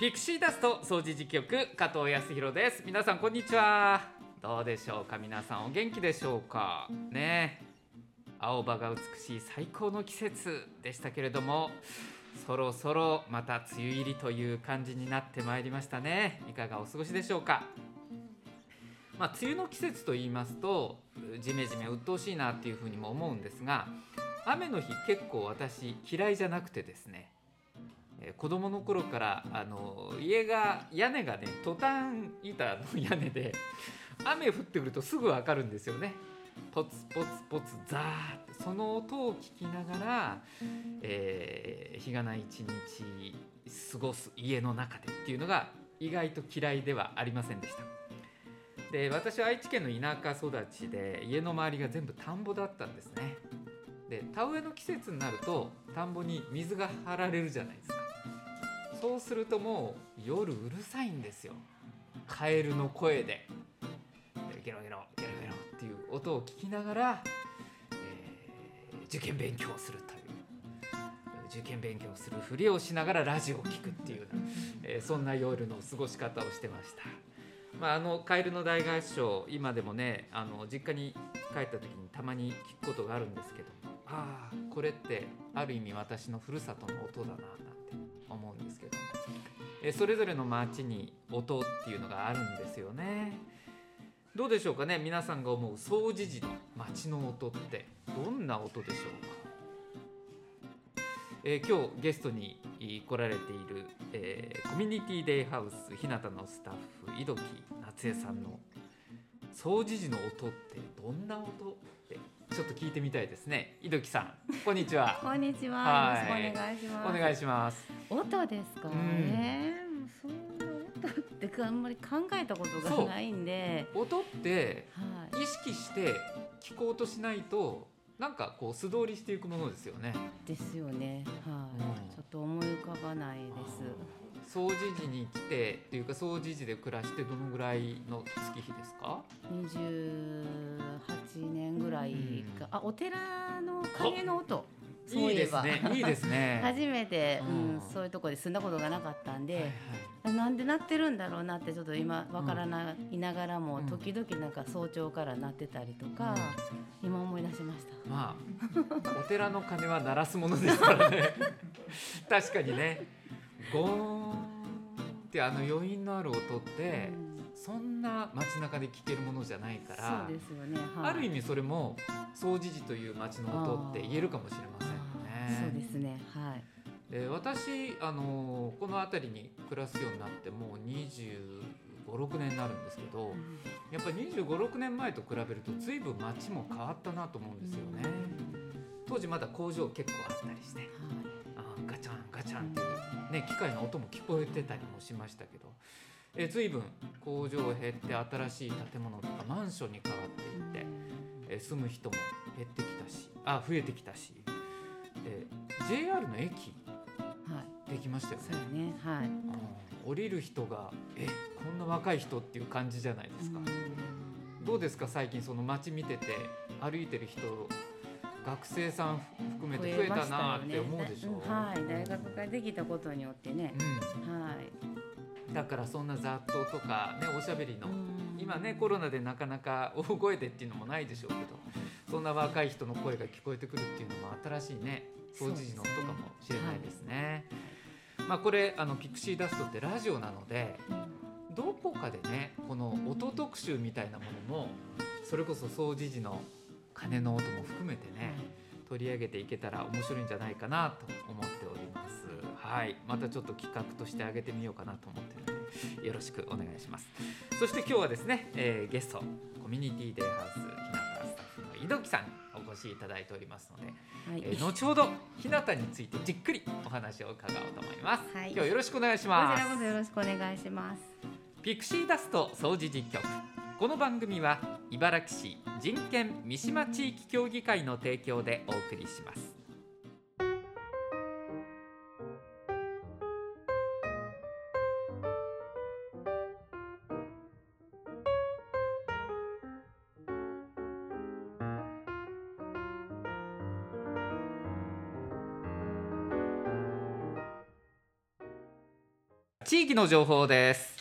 ピクシーダスト掃除時局加藤康弘です。皆さんこんにちは。どうでしょうか？皆さんお元気でしょうか？ね。青葉が美しい最高の季節でしたけれどもそろそろまた梅雨入りという感じになってまいりましたね。いかがお過ごしでしょうか？まあ、梅雨の季節と言いますとジメジメ鬱陶しいなっていうふうにも思うんですが雨の日結構私嫌いじゃなくてですね。子供の頃からあの家が屋根がねトタン板の屋根で雨降ってくるとすぐ分かるんですよね。ポツポツポツザーって。その音を聞きながら、えー日がない一日過ごす家の中でっていうのが意外と嫌いではありませんでした。で私は愛知県の田舎育ちで家の周りが全部田んぼだったんですね。で田植えの季節になると田んぼに水が張られるじゃないですか。そうするともう夜うるさいんですよ。カエルの声で。ゲロゲロゲロゲロっていう音を聞きながら、えー受験勉強をするという。受験勉強をするふりをしながらラジオを聞くっていうような、えーそんな夜の過ごし方をしてました。まあ、あのカエルの大合唱今でもねあの実家に帰った時にたまに聞くことがあるんですけど。ああこれってある意味私のふるさとの音だな。思うんですけども。えそれぞれの町に音っていうのがあるんですよね。どうでしょうかね。皆さんが思う総除時の町の音って。どんな音でしょうか。えー今日ゲストに来られている、えーコミュニティデイハウス日向のスタッフ井戸木夏江さんの掃除時の音ってどんな音ってちょっと聞いてみたいですね井戸木さんこんにちは こんにちは。はいよろしくお願いします。お願いします音ですか。うんね、もうそう音ってかあんまり考えたことがないんで。音っては意識して聞こうとしないとなんかこう素通りしていくものですよねい。ですよね。はい。うんちょっと思い浮かばないです。掃除時に来てっていうか掃除時で暮らしてどのぐらいの月日ですか？二十八年ぐらいか。あ、お寺の鐘の音。そういえば。ですね。いいですね。初めて、ううん。ん、そういうところで住んだことがなかったんで、はいはい。なんで鳴ってるんだろうなってちょっと今わからないながらも、うん。時々なんか早朝から鳴ってたりとか、今思い出しました。まあお寺の鐘は鳴らすものですからね。確かにねゴーンってあの余韻のある音ってうんそんな街中で聞けるものじゃないからそうですよね。はいある意味それも掃除時という街の音って言えるかもしれませんよあーそうね。ですね。はい。で私あのこの辺りに暮らすようになってもう25、6年になるんですけどやっぱり25、6年前と比べると随分街も変わったなと思うんですよね。当時まだ工場結構あったりしてガチャンっていう、ね、機械の音も聞こえてたりもしましたけどえ随分工場減って新しい建物とかマンションに変わっていってえ住む人も減ってきたしあ増えてきたしで JR の駅はい。できましたよそうね。やね。はい。うん降りる人がえこんな若い人っていう感じじゃないですか。どうですか？最近その街見てて歩いてる人学生さん含めて増えたなって思うでしょうんはい。大学ができたことによってね。うんはい。だからそんな雑踏とかねおしゃべりのうん今ねコロナでなかなか 大声でっていうのもないでしょうけどそんな若い人の声が聞こえてくるっていうのも新しいね掃除時の音かもしれないですね。まあこれあのピクシーダストってラジオなのでどこかでねこの音特集みたいなものもそれこそ掃除時の鐘の音も含めてね取り上げていけたら面白いんじゃないかなと思っております。はい、またちょっと企画としてあげてみようかなと思ってるのでよろしくお願いします。そして今日はですね、えーゲストコミュニティデイハウス日向スタッフの井戸木さんにお越しいただいておりますので、はい。えー後ほど日向についてじっくりお話を伺おうと思います。はい今日よろしくお願いしこます。ちらこそよろしくお願いします。ピクシーダスト掃除実況この番組は茨城市人権三島地域協議会の提供でお送りします。地域の情報です、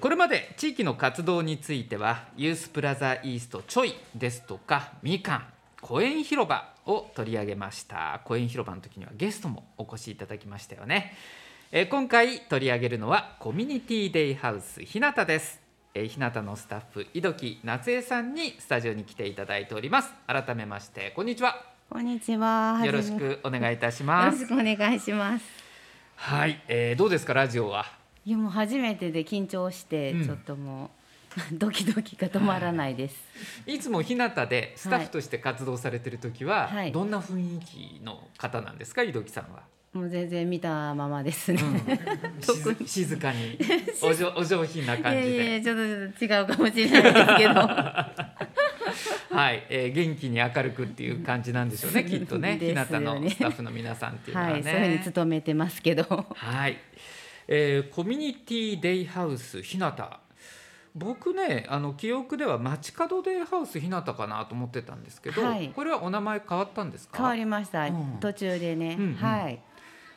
これまで地域の活動についてはユースプラザイーストちょいですとかみかん公園広場を取り上げました。公園広場の時にはゲストもお越しいただきましたよね、えー今回取り上げるのはコミュニティデイハウスひなたです。えー日向のスタッフ井戸夏江さんにスタジオに来ていただいております。改めましてこんにちは。こんにちは。よろしくお願いいたしよます。ろしくお願いします。はい、えーどうですかラジオは？いやもう初めてで緊張してうんちょっともう、ドキドキが止まらないです。いつも日向でスタッフとして活動されてる時は、はいどんな雰囲気の方なんですか井戸木さんは、もう全然見たままですね。うん、静静かにおじょお上品ない感じでやいやちょっと違うかもしれないですけど。はい、えー元気に明るくっていう感じなんでしょうねきっとねね向のスタッフの皆さんっていうのはね。はい、そういうふうに努めてますけど。はい、えーコミュニティデイハウス日向。僕ねあの記憶では街角デイハウス日向かなと思ってたんですけど、はい。これはお名前変わったんですか？変わりました、うん。途中でね、うんうん。はい。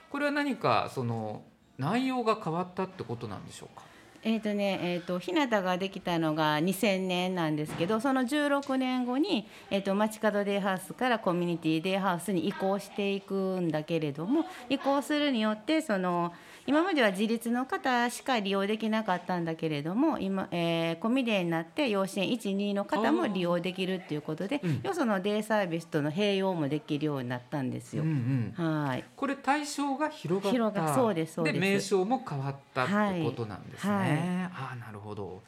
これは何かその内容が変わったってことなんでしょうか？えーとねえー、と日向ができたのが2000年なんですけどその16年後に、えー、と街角デイハウスからコミュニティデイハウスに移行していくんだけれども移行するによってその今までは自立の方しか利用できなかったんだけれども今、えーコミデイになって養子縁12の方も利用できるっていうことでうん。よそのデイサービスとの併用もできるようになったんですよ。うんうん、はい。これ対象が広がった。広がそうですそうです。名称も変わったってはいことなんですね、はい。ああなるほど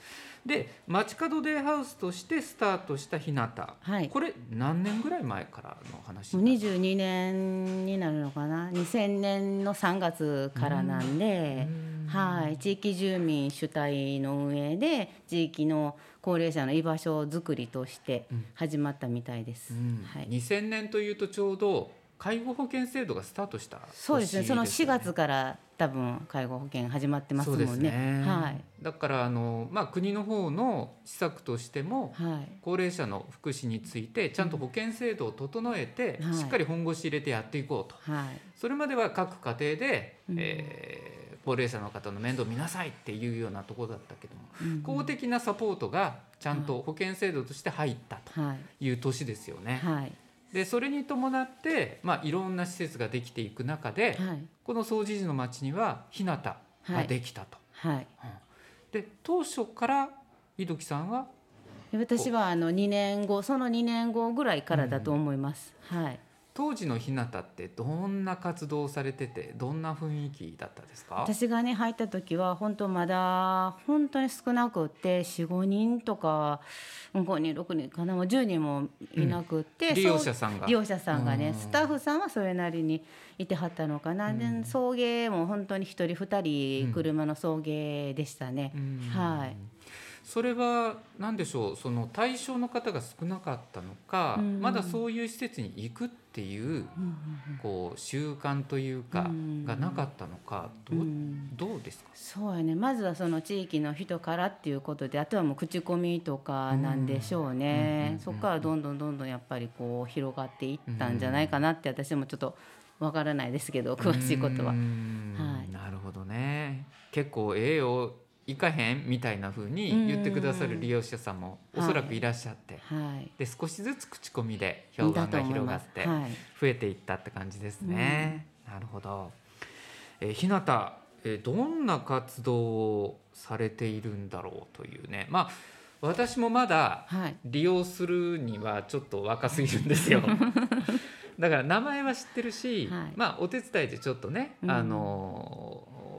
で街角デイハウスとしてスタートした日向、はい。これ何年ぐらい前からの話もう22年になるのかな？2000年の3月からなんで、はい、地域住民主体の運営で地域の高齢者の居場所づくりとしてうん。始まったみたいです。うん。はい、2000年というとちょうど介護保険制度がスタートした年そうですね。その4よ月から多分介護保険始まってますもんね。ねはいだからあの、まあ、国の方の施策としてもはい。高齢者の福祉についてちゃんと保険制度を整えて、はい。しっかり本腰入れてやっていこうと。はい。それまでは各家庭で、うん。えー高齢者の方の面倒見なさいっていうようなところだったけども、うん公的なサポートがちゃんと保険制度として入ったはい。という年ですよね。はいでそれに伴って、まあ、いろんな施設ができていく中で、はい。この総除寺の町には日向ができたと。はい。で当初から井戸木さんはで私はあの2年後その2年後ぐらいからだと思います。はい当時の日向ってどんな活動をされててどんな雰囲気だったですか？私がね入った時は本当まだ本当に少なくって45人とか5人6人かなもう10人もいなくって、利用そう者さんが。利用者さんがうん。ねスタッフさんはそれなりにいてはったのかな、うん。で送迎も本当に1人2うん人車の送迎でしたね。うん。はい。それは何でしょう？その対象の方が少なかったのか、うん。まだそういう施設に行くっていううんこう習慣というか、うん。がなかったのかどう,、うん。どうですか？そうやね。まずはその地域の人からっていうことであとはもう口コミとかなんでしょうね、うんそこからどんどんどんどんやっぱりこう広がっていったんじゃないかなって私もちょっとわからないですけど詳しいことは。はい。なるほどね。結構ええよ行かへんみたいな風に言ってくださる利用者さんもおそらくいらっしゃって、はい。で少しずつ口コミで評判が広がって増えていったって感じですね。なるほど。えー、日向、えーどんな活動をされているんだろうというね。まあ私もまだはい、はい利用するにはちょっと若すぎるんですよ。だから名前は知ってるし、はい。まあお手伝いでちょっとね、うん。あの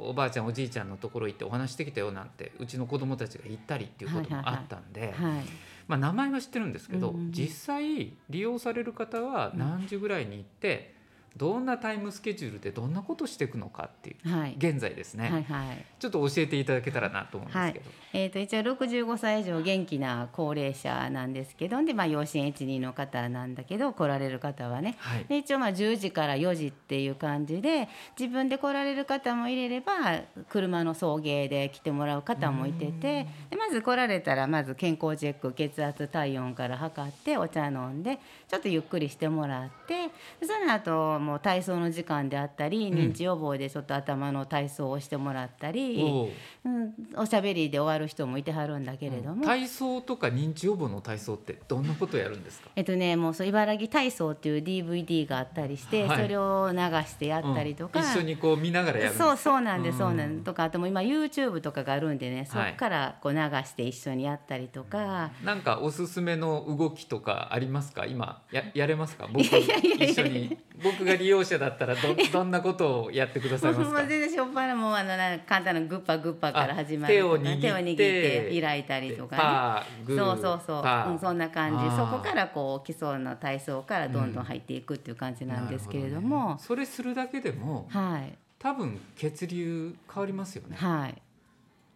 おばあちゃんおじいちゃんのところ行ってお話してきたよなんてうちの子供たちが言ったりっていうこともあったんで、はいまあ、名前は知ってるんですけど、うんうん。実際利用される方は何時ぐらいに行って、どんなタイムスケジュールでどんなことしていくのかっていうはい。現在ですね、はいはい。ちょっと教えていただけたらなと思うんですけど、えー、と一応65歳以上元気な高齢者なんですけどで、まあ、養子縁1 2の方なんだけど来られる方はね。はい。で一応まあ10時から4時っていう感じで自分で来られる方も入れれば車の送迎で来てもらう方もいててでまず来られたらまず健康チェック血圧体温から測ってお茶飲んでちょっとゆっくりしてもらってでその後もう体操の時間であったり、ん。認知予防でちょっと頭の体操をしてもらったり、おう。うん、おしゃべりで終わる人もいてはるんだけれども、体操とか認知予防の体操ってどんなことやるんですか？えっとねもうそう茨城体操っていう DVD があったりして、はい。それを流してやったりとか、うん。一緒にこう見ながらやるそうそうなんです、うん。そうなんとかあとも今 YouTube とかがあるんでねそはい。こからこう流して一緒にやったりとか、なんかおすすめの動きとかありますか？今ややれますか？僕一緒に僕が利用者だったらど どんなことをやってくださいますか？全然しょっぱなもうあのな簡単なグッパグッパから始まるあ手を握って手を握って開いたりとかね。そうそうそう、うん、そんな感じ。そこからこう基礎の体操からどんどん入っていくっていう感じなんですけれども、なるほね。それするだけでもはい。多分血流変わりますよね。はい。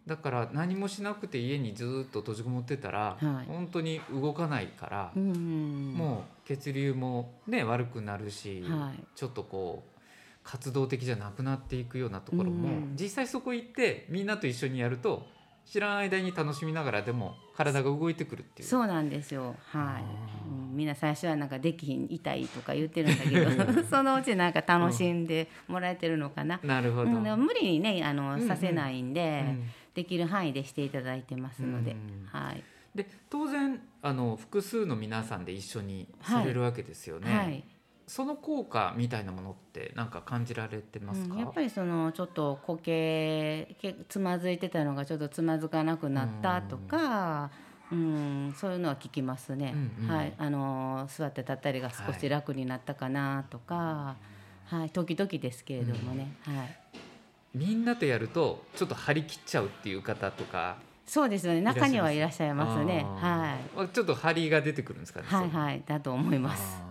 だから何もしなくて家にずっと閉じこもってたら、はい。本当に動かないからう、ん。もう血流もね悪くなるし、はい。ちょっとこう活動的じゃなくなっていくようなところも、うん。実際そこ行ってみんなと一緒にやると知らん間に楽しみながらでも体が動いてくるっていう。そうなんですよ。はい。あ、うんみんな最初はなんかできひん痛いとか言ってるんだけど そのうちなんか楽しんでもらえてるのかな、なるほど、無理にねあの、うんうん。させないんで、うんできる範囲でしていただいてますので、うん。はい、で当然あの複数の皆さんで一緒にされるわけですよね。はい。その効果みたいなものってなんか感じられてますか、うん、やっぱりそのちょっと固形けつまずいてたのがちょっとつまずかなくなったとか、うん、そういうのは聞きますね、うんうん。はい、あの座って立ったりが少し楽になったかなとか、はい。時々ですけれどもね、はい、みんなとやるとちょっと張り切っちゃうっていう方とかそうですよね。中にはいらっしゃいますね。はい。いちょっと張りが出てくるんですかねはいはい。だと思います。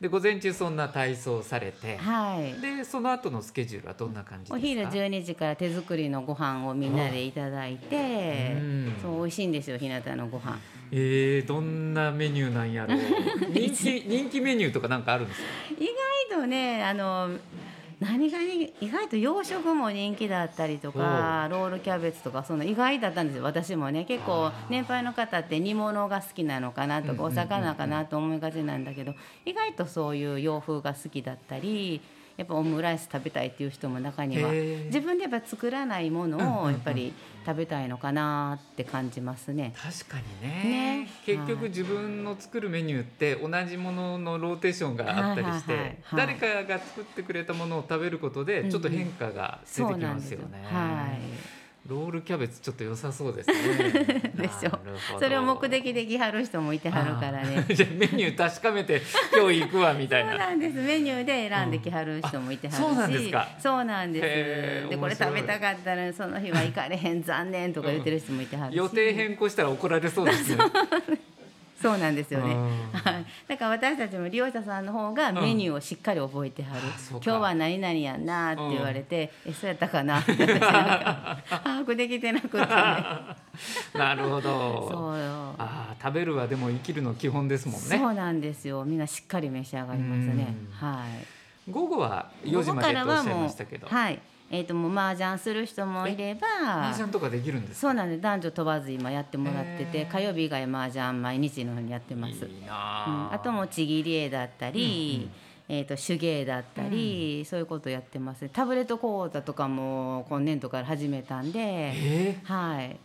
で午前中そんな体操されて、はい。でその後のスケジュールはどんな感じですか？お昼12時から手作りのご飯をみんなでいただいてうん。そう美味しいんですよ日向のご飯。えー、どんなメニューなんやろう。人気人気メニューとかなんかあるんですか？意外とねあの何がに意外と洋食も人気だったりとかロールキャベツとかその意外だったんですよ。私もね結構年配の方って煮物が好きなのかなとかお魚かなと思いがちなんだけど意外とそういう洋風が好きだったりやっぱオムライス食べたいっていう人も中には自分でやっぱ作らないもうんうんうのをん。やっぱり食べたいのかなって感じますね。確かにね。ね。結局はい。自分の作るメニューって同じもののローテーションがあったりして、誰かが作ってくれたものを食べることでちょっと変化が出てきますよね。はいロールキャベツちょっと良さそうですね。でしょ。それを目的で来はる人もいてはるからね。じゃあメニュー確かめて今日行くわみたいそうな。なんです。メニューで選んできはる人もいてはるし、うん。あそうなんですか。そうなんです。でこれ食べたかったらその日は行かれへん。残念とか言ってる人もいてはるし、予定変更したら怒られそうですね。そうなんですよね。だから私たちも利用者さんの方がメニューをしっかり覚えてはる、うか。今日は何々やんなって言われて、えそうやったかな？って私なんか把握できてなくてね。なるほそど。うよ。ああ食べるはでも生きるの基本ですもんね。そうなんですよ。みんなしっかり召し上がりますね。うん。はい。午後は4時までとおっしゃいましたけど。はいえー、ともう麻雀する人もいれば麻雀とかできるんですか？そうなんです。男女問わず今やってもらってて火曜日以外麻雀毎日のようにやってます、いいうん、なああともうちぎり絵だったり、うんえー、と手芸だったり、そういうことやってます。タブレット講座とかも今年度から始めたんでえはい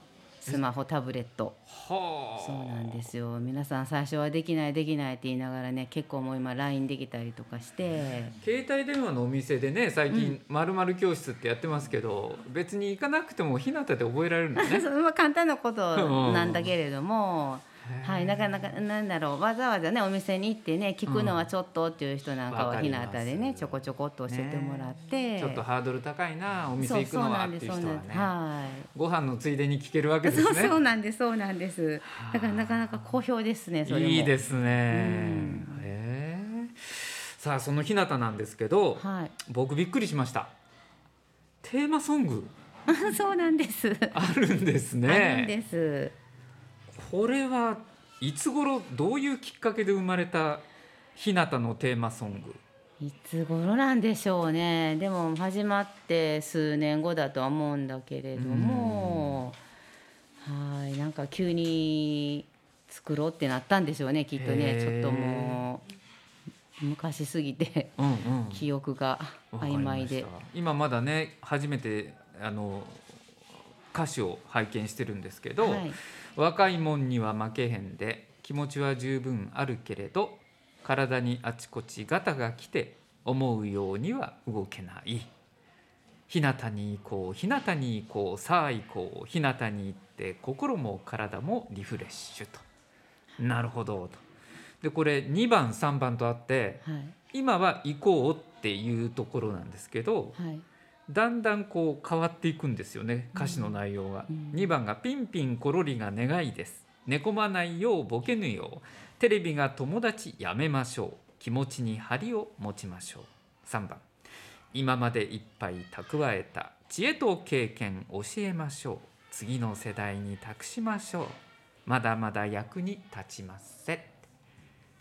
スマホタブレット。ー、はあ。そうなんですよ。皆さん最初はできないできないって言いながらね結構もう今 LINE できたりとかして。携帯電話のお店でね最近まるまる教室ってやってますけど、別に行かなくても日向で覚えられるのね。簡単なことなんだけれども、へーはい、なかなかなんだろうわざわざねお店に行ってね聞くのはちょっとっていう人なんかわは日向でねちょこちょこっと教えてもらって、ちょっとハードル高いなお店行くのはっていう人はね。はい。ご飯のついでに聞けるわけですね。そうそうなんですそうなんです。だからなかなか好評ですねそれも。いいですね、ん。へえさあその日向なんですけど、はい。僕びっくりしました。テーマソング。そうなんです、あるんですあるんねですこれはいつ頃どういうきっかけで生まれた日向のテーマソング？いつ頃なんでしょうね。でも始まって数年後だとは思うんだけれども。はいなんか急に作ろうってなったんでしょうねきっとね。ちょっともう昔すぎて。うんうん。記憶が曖昧で。今まだね初めてあの歌詞を拝見してるんですけど、はい若いもんには負けへんで気持ちは十分あるけれど体にあちこちガタが来て思うようには動けない。日向に行こう日向に行こうさあ行こう日向に行って心も体もリフレッシュと。なるほどと。でこれ2番3番とあってはい。今は行こうっていうところなんですけどはいだんだんこう変わっていくんですよね歌詞の内容が、うん。2番が「ピンピンコロリが願いです」「寝込まないようボケぬよう」「テレビが友達やめましょう」「気持ちに張りを持ちましょう」3番「今までいっぱい蓄えた。知恵と経験教えましょう」「次の世代に託しましょう」「まだまだ役に立ちません」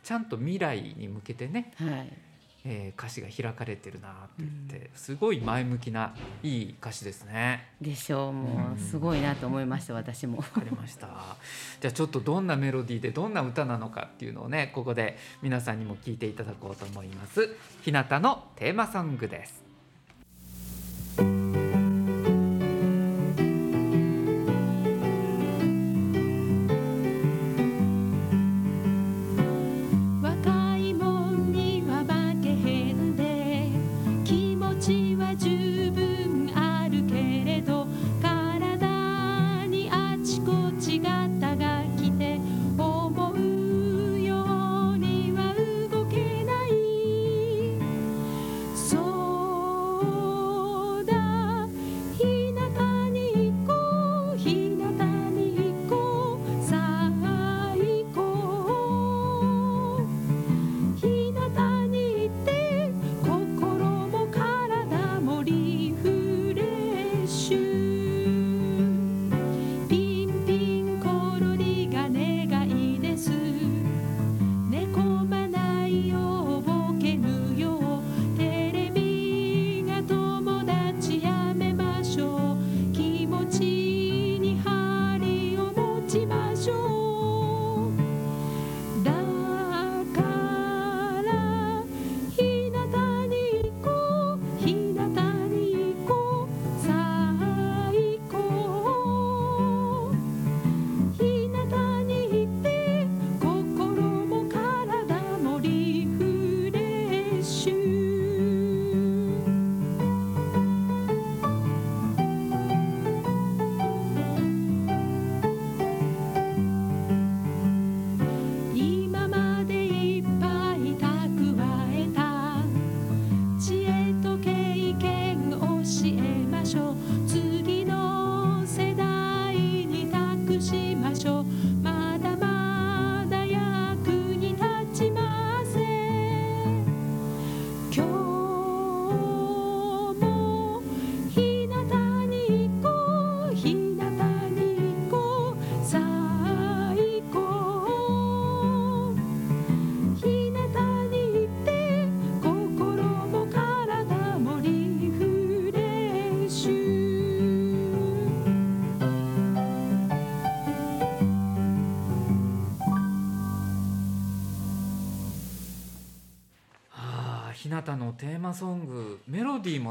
ちゃんと未来に向けてね。はいえー歌詞が開かれてるなって言って、すごい前向きないい歌詞ですね。でしょうもうんうすごいなと思いました私もわかりました。じゃあちょっとどんなメロディーでどんな歌なのかっていうのをねここで皆さんにも聞いていただこうと思います。日向のテーマソングです。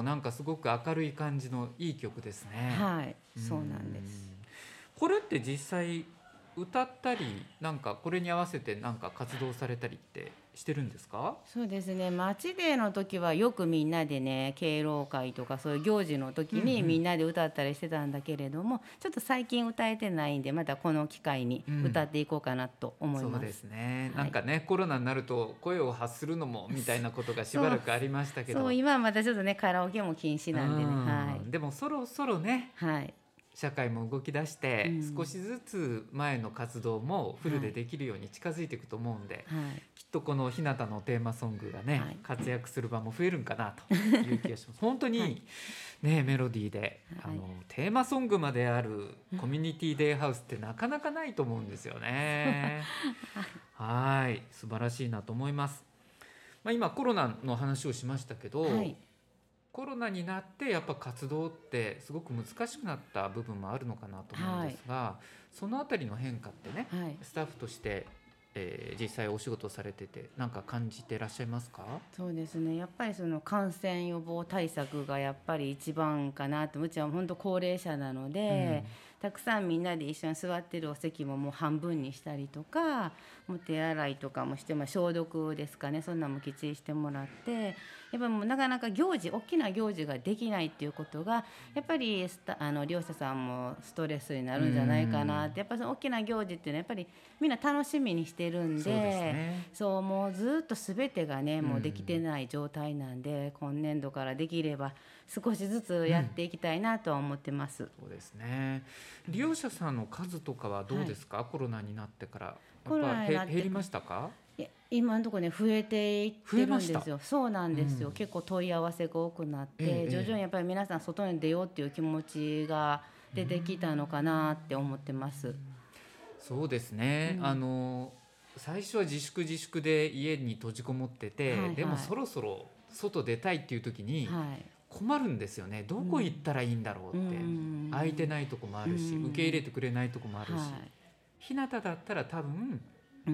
もなんかすごく明るい感じのいい曲ですね。はいそうなんですうん。これって実際歌ったりなんかこれに合わせてなんか活動されたりってしてるんですか？そうですね。町での時はよくみんなでね敬老会とかそういう行事の時うんうん。にみんなで歌ったりしてたんだけれども、ちょっと最近歌えてないんでまたこの機会にうん。歌っていこうかなと思います。そうですね、はい。なんかねコロナになると声を発するのもみたいなことがしばらくありましたけど。そう今はまたちょっとねカラオケも禁止なんでね。うん。はでもそろそろねいはい社会も動き出して、うん。少しずつ前の活動もフルでできるように近づいていくと思うんで、はい。きっとこの日向のテーマソングがね、はい。活躍する場も増えるんかなという気がします。本当に、はい。ねメロディーで、はい。あのテーマソングまであるコミュニティデイハウスってなかなかないと思うんですよね。はい。素晴らしいなと思います。まあ、今コロナの話をしましたけど、はいコロナになってやっぱ活動ってすごく難しくなった部分もあるのかなと思うんですが、そのあたりの変化ってねはい。スタッフとしてえー実際お仕事されててなんか感じてらっしゃいますか？そうですね。やっぱりその感染予防対策がやっぱり一番かなと。うちは本当高齢者なので、たくさんみんなで一緒に座ってるお席ももう半分にしたりとかもう手洗いとかもして、まあ、消毒ですかね。そんなんもきっちりしてもらってやっぱりもうなかなか行事大きな行事ができないっていうことがやっぱりあの利用者さんもストレスになるんじゃないかなって。やっぱその大きな行事っていうのはやっぱりみんな楽しみにしてるんで。そうね。そうもうずっと全てがねもううんできてない状態なんで、今年度からできれば少しずつやっていきたいなとは思ってます。そうですね。利用者さんの数とかはどうですか、コロナになってから。やっぱへ減りましたか？今のところね増えていってるんですよ。そうなんですよ、うん。結構問い合わせが多くなって、ええ。徐々にやっぱり皆さん外に出ようっていう気持ちが出てきたのかなって思ってます。そうですね、うん。あの最初は自粛自粛で家に閉じこもってて、はいはい。でもそろそろ外出たいっていう時にはい。困るんですよね。どこ行ったらいいんだろうって、うん。空いてないとこもあるし、うん。受け入れてくれないとこもあるし、は日向だったら多分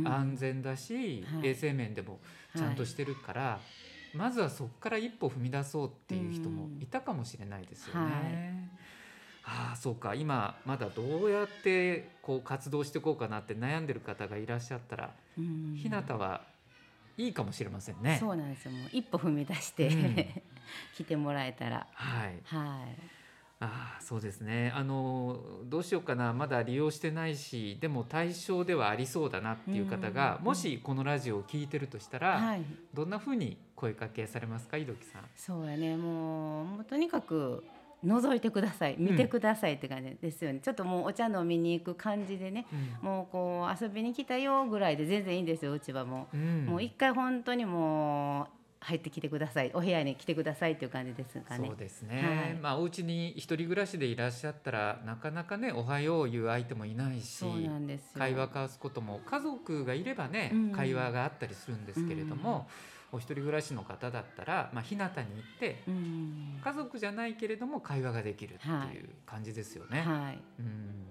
安全だし、はい。衛生面でもちゃんとしてるから、まずはそこから一歩踏み出そうっていう人もいたかもしれないですよね。ああそうか。今まだどうやってこう活動していこうかなって悩んでる方がいらっしゃったら、うん。日向はいいかもしれませんね。そうなんですよ。もう一歩踏み出して、うん 来てもらえたら。はい、はい。ああそうですね。あのどうしようかな。まだ利用してないしでも対象ではありそうだなっていう方が、うんもしこのラジオを聞いてるとしたら、はい。どんな風に声かけされますか井戸木さん？そうやね。もうもうとにかく覗いてください。見てくださいって感じですよね、ちょっともうお茶飲みに行く感じでね。もうこう遊びに来たよぐらいで全然いいんですようちはもう、うん。もう一回本当にもう入ってきてください。お部屋に来てくださいっていう感じですかね。そうですね、はい。まあお家に一人暮らしでいらっしゃったらなかなかね「おはよう」言う相手もいないしそうなんですよ。会話交わすことも家族がいればね、うん。会話があったりするんですけれども、お一人暮らしの方だったら、まあ、日向に行ってうん。家族じゃないけれども会話ができるってはい。いう感じですよね。はい。うん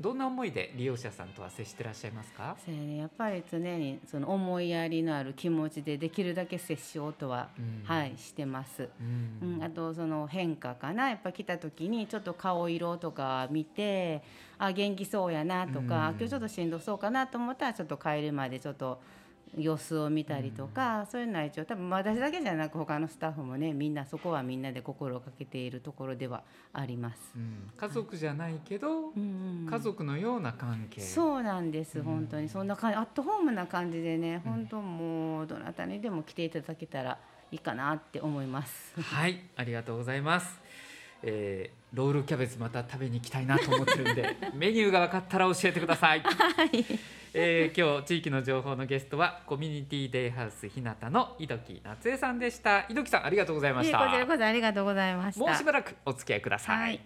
どんな思いで利用者さんとは接してらっしゃいますか、そうやね。やっぱり常にその思いやりのある気持ちでできるだけ接しようとは、うん。はいしてます。うん。うん、あとその変化かな。やっぱ来た時にちょっと顔色とか見てあ元気そうやなとか、うん。今日ちょっとしんどそうかなと思ったらちょっと帰るまでちょっと様子を見たりとか、そういうのは一応多分私だけじゃなく他のスタッフもねみんなそこはみんなで心をかけているところではあります。うん家族じゃないけど、うんうん家族のような関係そうなんです、うん本当にそんな感じアットホームな感じでね、うん本当もうどなたにでも来ていただけたらいいかなって思います。はい、ありがとうございます。えーロールキャベツまた食べに行きたいなと思ってるんで メニューが分かったら教えてください。はいえー今日地域の情報のゲストはコミュニティデイハウス日向の井戸木夏江さんでした。井戸木さんありがとうございました。こちらこそありがとうございました。もうしばらくお付き合いください。はい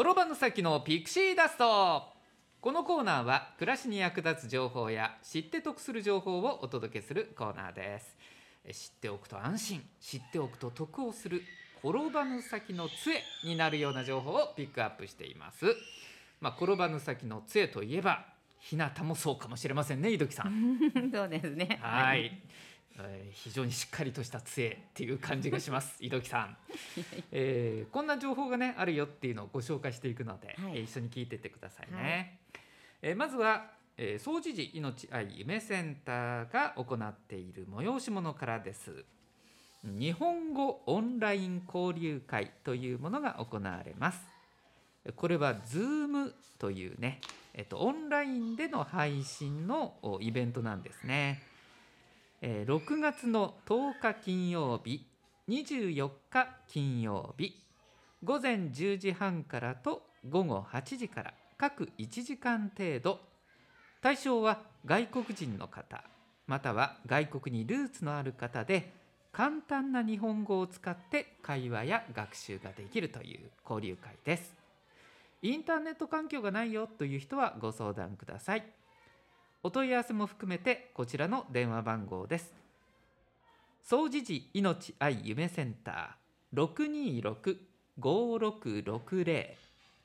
転ばぬ先のピクシーダスト。このコーナーは暮らしに役立つ情報や知って得する情報をお届けするコーナーです。え知っておくと安心知っておくと得をする転ばぬ先の杖になるような情報をピックアップしています。まあ転ばぬ先の杖といえば日向もそうかもしれませんね井戸木さん。そうですね。はい、えー非常にしっかりとした杖っていう感じがします。井戸木さん、えーこんな情報がねあるよっていうのをご紹介していくので、はい。えー一緒に聞いてってくださいね、はい。えーまずは、えー、総除寺命愛夢センターが行っている催し物からです。日本語オンライン交流会というものが行われます。これは Zoom というね、えっと、オンラインでの配信のおイベントなんですね。えー6月の10日金曜日、24日金曜日、午前10時半からと午後8時から各1時間程度、対象は外国人の方、または外国にルーツのある方で、簡単な日本語を使って会話や学習ができるという交流会です。インターネット環境がないよという人はご相談くださいお問い合わせも含めてこちらの電話番号です。総持寺命愛夢センター626-5660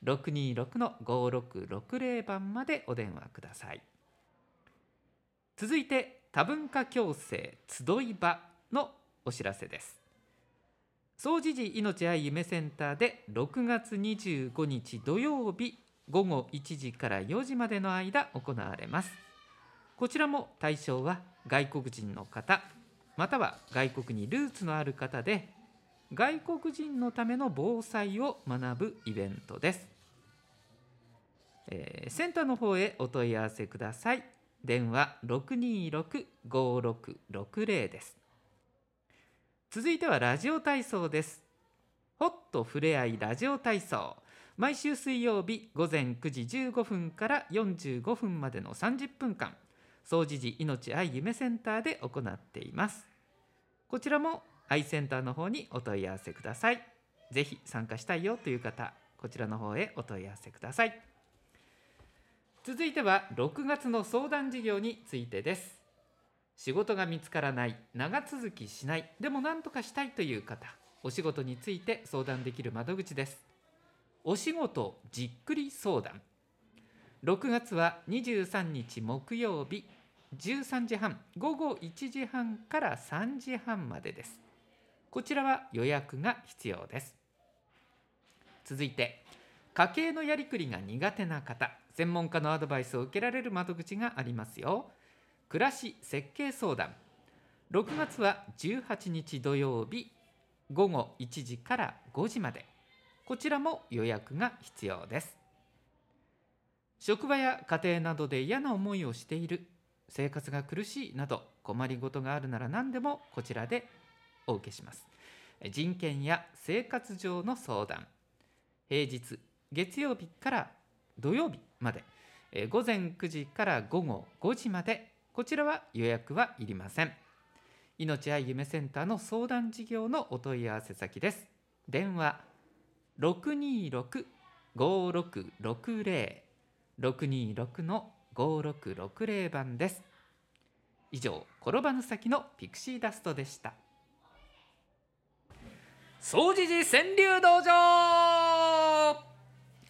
626の5660番までお電話ください。続いて多文化共生集い場のお知らせです。総持寺命愛夢センターで6月25日土曜日午後1時から4時までの間行われます。こちらも対象は外国人の方または外国にルーツのある方で外国人のための防災を学ぶイベントです、えーセンターの方へお問い合わせください。電話626-5660です。続いてはラジオ体操です。ホットふれあいラジオ体操。毎週水曜日午前9時15分から45分までの30分間。総持寺命愛夢センターで行っています。こちらも愛センターの方にお問い合わせください。ぜひ参加したいよという方こちらの方へお問い合わせください。続いては6月の相談事業についてです。仕事が見つからない長続きしないでも何とかしたいという方お仕事について相談できる窓口です。お仕事じっくり相談。6月は23日木曜日13時半午後1時半から3時半までです。こちらは予約が必要です。続いて家計のやりくりが苦手な方専門家のアドバイスを受けられる窓口がありますよ。暮らし設計相談。6月は18日土曜日午後1時から5時まで。こちらも予約が必要です。職場や家庭などで嫌な思いをしている生活が苦しいなど困りごとがあるなら何でもこちらでお受けします。人権や生活上の相談。平日月曜日から土曜日まで。午前9時から午後5時まで。こちらは予約はいりません。命愛夢センターの相談事業のお問い合わせ先です。電話626-5660 626の5660番です以上転ばぬ先のピクシーダストでした総持寺川柳道場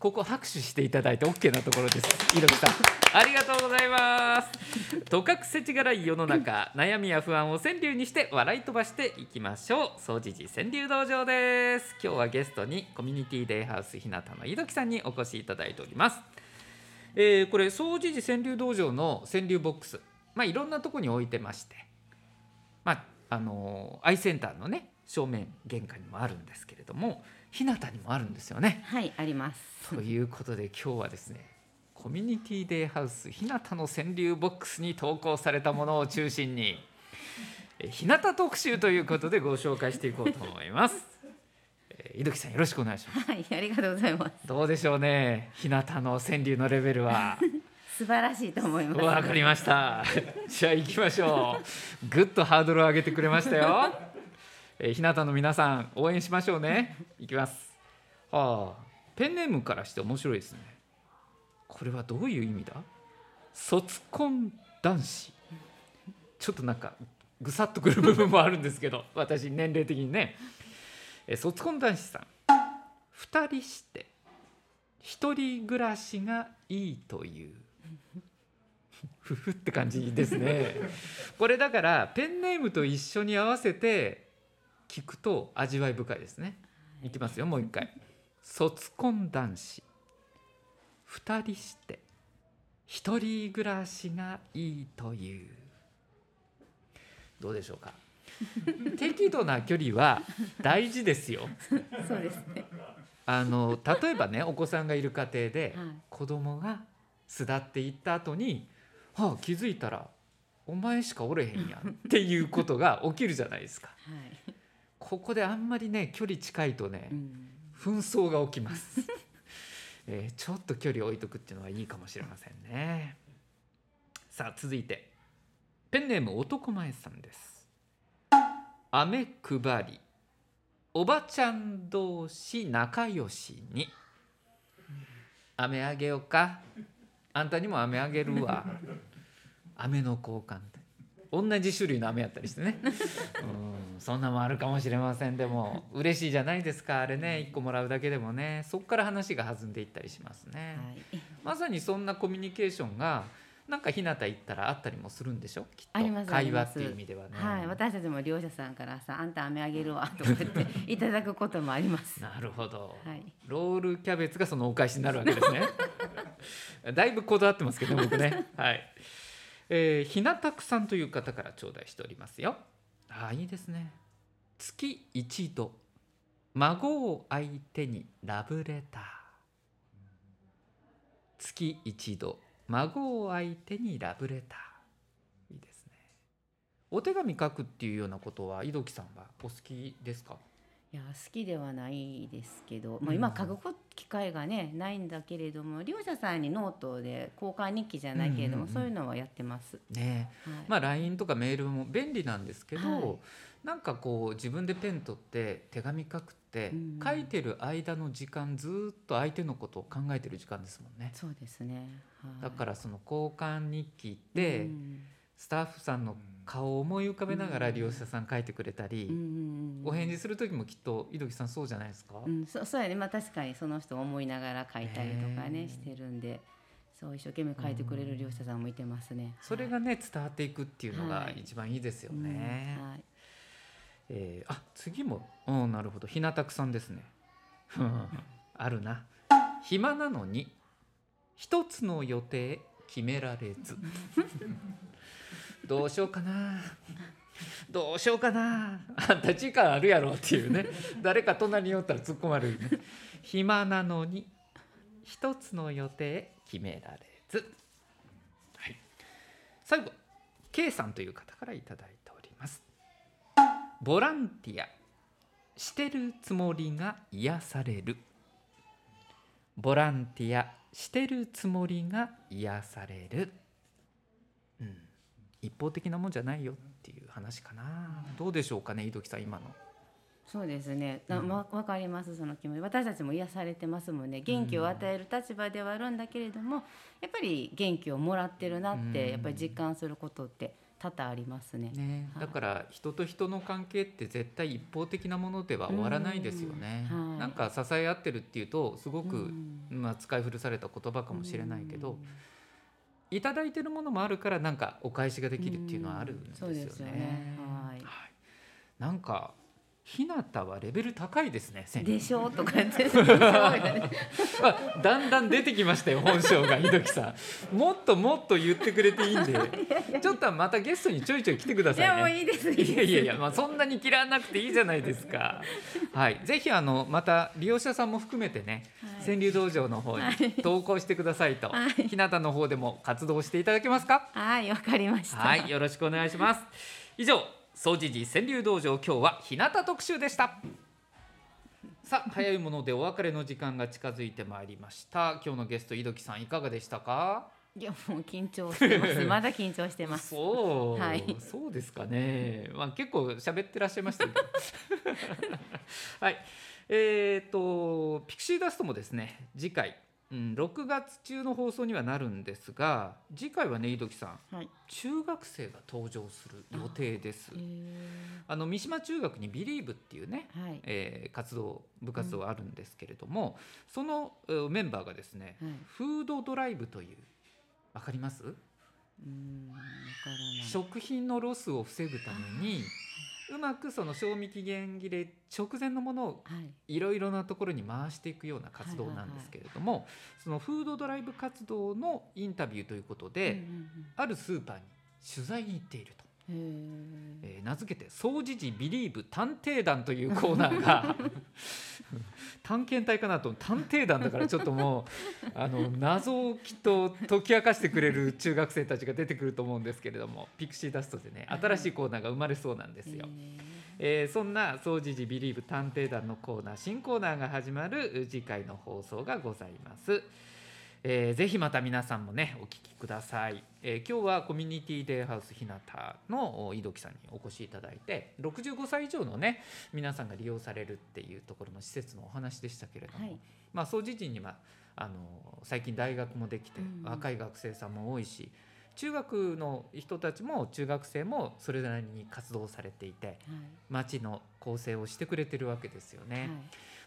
ここ拍手していただいて OK なところです。いろきさん、ありがとうございます。とかくせちがらい世の中、悩みや不安を川柳にして笑い飛ばしていきましょう。総持寺川柳道場です。今日はゲストにコミュニティデイハウス日向のいどきさんにお越しいただいております。えーこれ総持寺川柳道場の川柳ボックス、まあいろんなところに置いてまして、まああのーアイセンターのね正面玄関にもあるんですけれども、日向にもあるんですよね。はいありますということで今日はですねコミュニティデイハウス日向の川柳ボックスに投稿されたものを中心にえ日向特集ということでご紹介していこうと思います。えー井戸木さんよろしくお願いします。はいありがとうございますどうでしょうね日向の川柳のレベルは。素晴らしいと思いますわかりました。じゃあ行きましょう。ぐっとハードルを上げてくれましたよ。えー、日向の皆さん応援しましょうね。いきます。はあ、ペンネームからして面白いですね。これはどういう意味だ？卒婚男子。ちょっとなんかぐさっとくる部分もあるんですけど、私年齢的にね。えー卒婚男子さん。二人して一人暮らしがいいという。ふふって感じですね。これだからペンネームと一緒に合わせて聞くと味わい深いですね。いきますよもう一回。卒婚男子二人して一人暮らしがいいという。どうでしょうか？適度な距離は大事ですよ。そうですねあの例えばねお子さんがいる家庭ではい子供が巣立っていった後に、はあ、気づいたらお前しかおれへんやんっていうことが 起きるじゃないですか。はい、ここであんまりね距離近いとねうん、紛争が起きます。えーちょっと距離を置いとくっていうのはいいかもしれませんね。さあ続いてペンネーム男前さんです。飴配り。おばちゃん同士仲良しに。飴あげようか。あんたにも飴あげるわ。飴の交換って。同じ種類の飴やったりしてね。うんそんなもんあるかもしれません。でも嬉しいじゃないですか。あれね1個もらうだけでもね。そこから話が弾んでいったりしますね、はい、まさにそんなコミュニケーションがなんか日向行ったらあったりもするんでしょ？きっと。会話っていう意味ではね、はい、私たちも利用者さんからさ、あんた飴あげるわとか言っていただくこともあります。なるほど、はい、ロールキャベツがそのお返しになるわけですね。だいぶこだわってますけど僕ね。はい、えー、ひなたくさんという方から頂戴しておりますよ。あーいいですね。月一度孫を相手にラブレター。月一度孫を相手にラブレター。いいですね。お手紙書くっていうようなことは井戸木さんはお好きですか？いや好きではないですけど、うん。まあ、今書く機会がねないんだけれども利用者さんにノートで交換日記じゃないけれども、そういうのはやってます。ね。はい。まあ LINE とかメールも便利なんですけど、はいなんかこう自分でペン取って手紙書くって、うん。書いてる間の時間ずーっと相手のことを考えてる時間ですもんね。そうですね。はい。だからその交換日記って、うん。スタッフさんの顔を思い浮かべながら利用者さん書いてくれたり、うんうんお返事する時もきっと井戸木さんそうじゃないですか、うん、そそうやね、まあ、確かにその人を思いながら書いたりとかねねしてるんでそう一生懸命書いてくれる利用者さんもいてますね。それがね伝わっていくっていうのがはい一番いいですようんね。はいえーあ次もうんなるほど。ひなたくさんですね。あるな。暇なのに一つの予定決められず。どうしようかな。どうしようかな。あんた時間あるやろっていうね。誰か隣におったら突っ込まれるね。暇なのに一つの予定決められず、はい、最後 K さんという方からいただいてボランティア。してるつもりが癒される。ボランティアしてるつもりが癒される、うん、一方的なもんじゃないよっていう話かな。どうでしょうかね井戸木さん今の。そうですね。なうん。わわかりますその気持ち。私たちも癒されてますもんね。元気を与える立場ではあるんだけれども、やっぱり元気をもらってるなっうん。てやっぱり実感することって多々ありますね。ね、はい。だから人と人の関係って絶対一方的なものでは終わらないですよね。うんはい。なんか支え合ってるっていうとすごく、うん。まあ、使い古された言葉かもしれないけど、いただいてるものもあるからなんかお返しができるっていうのはあるんですよね。よね。はい。なんか日向はレベル高いですね。でしょ？うとか言って。だんだん出てきましたよ本性が井戸木さん。もっともっと言ってくれていいんで、ちょっとまたゲストにちょいちょい来てくださいね。ういいです。いいですいやいやいや、まあ、そんなに嫌わなくていいじゃないですか。はい、ぜひあのまた利用者さんも含めてね、はい川柳道場の方に投稿してくださいと、はい日向の方でも活動していただけますか？はい、わかりました。はい、よろしくお願いします。以上、総持寺川柳道場、今日は日向特集でした。さあ、早いものでお別れの時間が近づいてまいりました。今日のゲスト、井戸木さん、いかがでしたか？いや、もう緊張してます。まだ緊張してます。そう、はいそうですかね。まあ、結構喋ってらっしゃいましたけど。はい、えっ、と、ピクシーダストもですね、次回。うん、6月中の放送にはなるんですが次回はね井戸木さんはい。中学生が登場する予定ですへあの三島中学に「ビリーブっていうね、ーはい。えー活動部活動があるんですけれども、そのえーメンバーがですね、はい。フードドライブというわかります、うーん、わからない。食品のロスを防ぐためにうまくその賞味期限切れ直前のものをはい。いろいろなところに回していくような活動なんですけれども、そのフードドライブ活動のインタビューということで、あるスーパーに取材に行っていると。えー名付けて「総持寺ビリーブ探偵団」というコーナーが 探検隊かなと探偵団だからちょっともうあの謎をきっと解き明かしてくれる中学生たちが出てくると思うんですけれどもピクシーダストでね新しいコーナーが生まれそうなんですーよ。へえーそんな「総持寺ビリーブ探偵団」のコーナー新コーナーが始まる次回の放送がございます。えーぜひまた皆さんもねお聞きください、えー今日はコミュニティデイハウス日向のお井戸木さんにお越しいただいて65歳以上のね皆さんが利用されるっていうところの施設のお話でしたけれども、はい。まあ総持寺にはあの最近大学もできて若い学生さんも多いし中学の人たちも中学生もそれなりに活動されていてはい。町の構成をしてくれてるわけですよね。はい。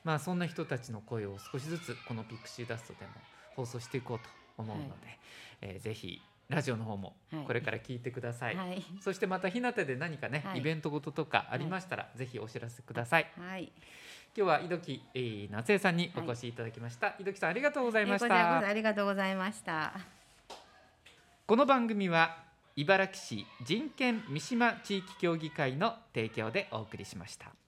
まあそんな人たちの声を少しずつこのピクシーダストでも放送していこうと思うので、えーぜひラジオの方もはいこれから聞いてください。はいそしてまた日向で何かね、はいイベントごととかありましたら、ぜひお知らせください。はい今日は井戸木、えー夏江さんにお越しいただきました。井戸木さんありがとうございました。ありがとうございましたこの番組は茨城市人権三島地域協議会の提供でお送りしました。